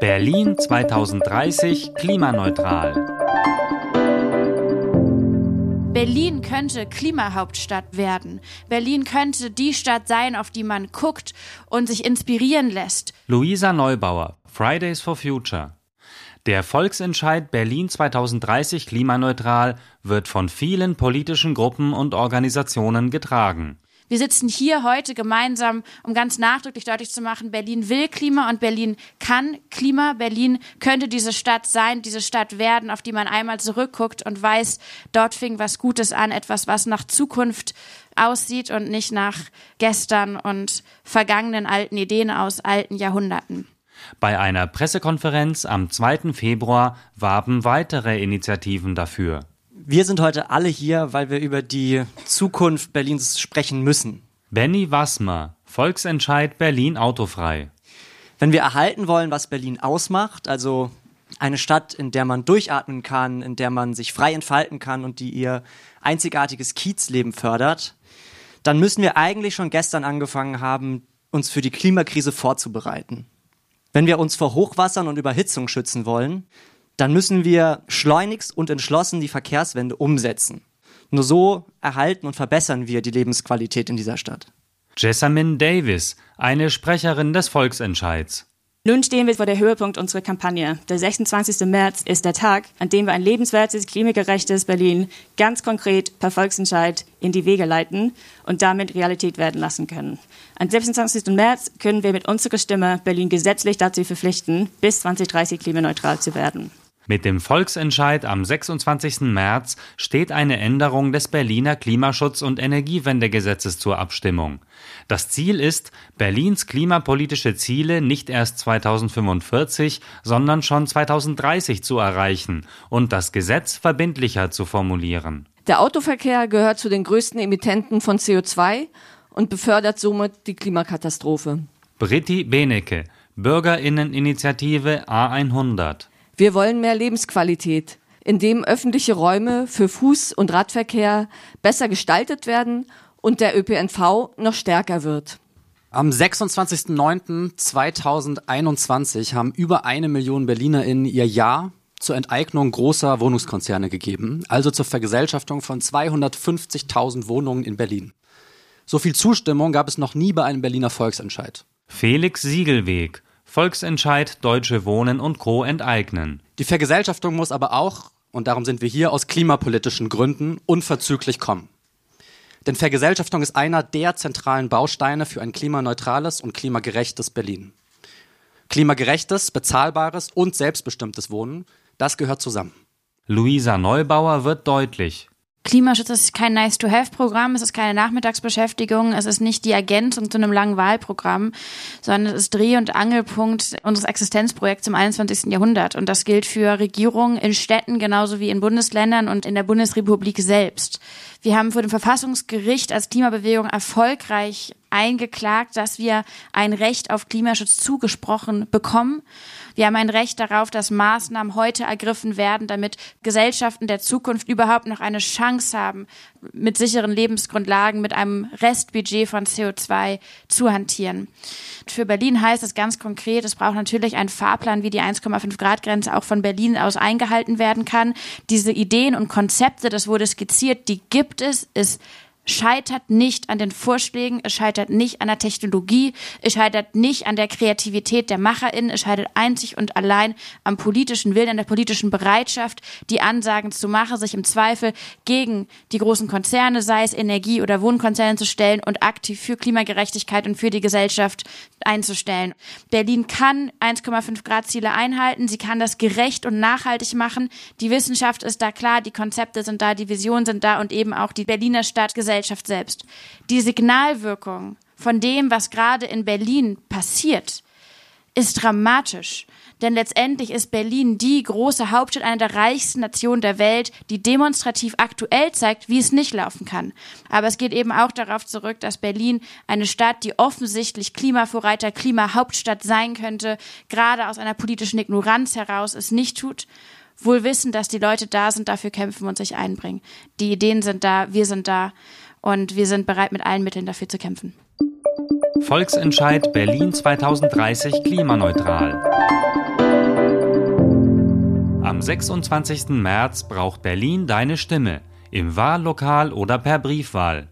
Berlin 2030 klimaneutral. Berlin könnte Klimahauptstadt werden. Berlin könnte die Stadt sein, auf die man guckt und sich inspirieren lässt. Luisa Neubauer, Fridays for Future. Der Volksentscheid Berlin 2030 klimaneutral wird von vielen politischen Gruppen und Organisationen getragen. Wir sitzen hier heute gemeinsam, um ganz nachdrücklich deutlich zu machen, Berlin will Klima und Berlin kann Klima. Berlin könnte diese Stadt sein, diese Stadt werden, auf die man einmal zurückguckt und weiß, dort fing was Gutes an, etwas, was nach Zukunft aussieht und nicht nach gestern und vergangenen alten Ideen aus alten Jahrhunderten. Bei einer Pressekonferenz am 2. Februar warben weitere Initiativen dafür. Wir sind heute alle hier, weil wir über die Zukunft Berlins sprechen müssen. Benny Wassmer, Volksentscheid Berlin autofrei. Wenn wir erhalten wollen, was Berlin ausmacht, also eine Stadt, in der man durchatmen kann, in der man sich frei entfalten kann und die ihr einzigartiges Kiezleben fördert, dann müssen wir eigentlich schon gestern angefangen haben, uns für die Klimakrise vorzubereiten. Wenn wir uns vor Hochwassern und Überhitzung schützen wollen, dann müssen wir schleunigst und entschlossen die Verkehrswende umsetzen. Nur so erhalten und verbessern wir die Lebensqualität in dieser Stadt. Jessamine Davis, eine Sprecherin des Volksentscheids. Nun stehen wir vor der Höhepunkt unserer Kampagne. Der 26. März ist der Tag, an dem wir ein lebenswertes, klimagerechtes Berlin ganz konkret per Volksentscheid in die Wege leiten und damit Realität werden lassen können. Am 26. März können wir mit unserer Stimme Berlin gesetzlich dazu verpflichten, bis 2030 klimaneutral zu werden. Mit dem Volksentscheid am 26. März steht eine Änderung des Berliner Klimaschutz- und Energiewendegesetzes zur Abstimmung. Das Ziel ist, Berlins klimapolitische Ziele nicht erst 2045, sondern schon 2030 zu erreichen und das Gesetz verbindlicher zu formulieren. Der Autoverkehr gehört zu den größten Emittenten von CO2 und befördert somit die Klimakatastrophe. Britti Benecke, Bürgerinneninitiative A100 wir wollen mehr Lebensqualität, indem öffentliche Räume für Fuß- und Radverkehr besser gestaltet werden und der ÖPNV noch stärker wird. Am 26.09.2021 haben über eine Million BerlinerInnen ihr Ja zur Enteignung großer Wohnungskonzerne gegeben, also zur Vergesellschaftung von 250.000 Wohnungen in Berlin. So viel Zustimmung gab es noch nie bei einem Berliner Volksentscheid. Felix Siegelweg, Volksentscheid Deutsche Wohnen und Co. enteignen. Die Vergesellschaftung muss aber auch, und darum sind wir hier, aus klimapolitischen Gründen unverzüglich kommen. Denn Vergesellschaftung ist einer der zentralen Bausteine für ein klimaneutrales und klimagerechtes Berlin. Klimagerechtes, bezahlbares und selbstbestimmtes Wohnen, das gehört zusammen. Luisa Neubauer wird deutlich. Klimaschutz ist kein Nice-to-Have-Programm, es ist keine Nachmittagsbeschäftigung, es ist nicht die Ergänzung zu einem langen Wahlprogramm, sondern es ist Dreh- und Angelpunkt unseres Existenzprojekts im 21. Jahrhundert. Und das gilt für Regierungen in Städten genauso wie in Bundesländern und in der Bundesrepublik selbst. Wir haben vor dem Verfassungsgericht als Klimabewegung erfolgreich eingeklagt, dass wir ein Recht auf Klimaschutz zugesprochen bekommen. Wir haben ein Recht darauf, dass Maßnahmen heute ergriffen werden, damit Gesellschaften der Zukunft überhaupt noch eine Chance haben, mit sicheren Lebensgrundlagen, mit einem Restbudget von CO2 zu hantieren. Für Berlin heißt es ganz konkret, es braucht natürlich einen Fahrplan, wie die 1,5 Grad Grenze auch von Berlin aus eingehalten werden kann. Diese Ideen und Konzepte, das wurde skizziert, die gibt es, ist scheitert nicht an den Vorschlägen, es scheitert nicht an der Technologie, es scheitert nicht an der Kreativität der MacherInnen, es scheitert einzig und allein am politischen Willen, an der politischen Bereitschaft, die Ansagen zu machen, sich im Zweifel gegen die großen Konzerne, sei es Energie- oder Wohnkonzerne zu stellen und aktiv für Klimagerechtigkeit und für die Gesellschaft einzustellen. Berlin kann 1,5 Grad Ziele einhalten, sie kann das gerecht und nachhaltig machen. Die Wissenschaft ist da klar, die Konzepte sind da, die Visionen sind da und eben auch die Berliner Stadtgesellschaft Gesellschaft selbst. Die Signalwirkung von dem, was gerade in Berlin passiert, ist dramatisch. Denn letztendlich ist Berlin die große Hauptstadt einer der reichsten Nationen der Welt, die demonstrativ aktuell zeigt, wie es nicht laufen kann. Aber es geht eben auch darauf zurück, dass Berlin eine Stadt, die offensichtlich Klimavorreiter, Klimahauptstadt sein könnte, gerade aus einer politischen Ignoranz heraus es nicht tut wohl wissen, dass die Leute da sind, dafür kämpfen und sich einbringen. Die Ideen sind da, wir sind da und wir sind bereit, mit allen Mitteln dafür zu kämpfen. Volksentscheid Berlin 2030 klimaneutral. Am 26. März braucht Berlin deine Stimme. Im Wahllokal oder per Briefwahl.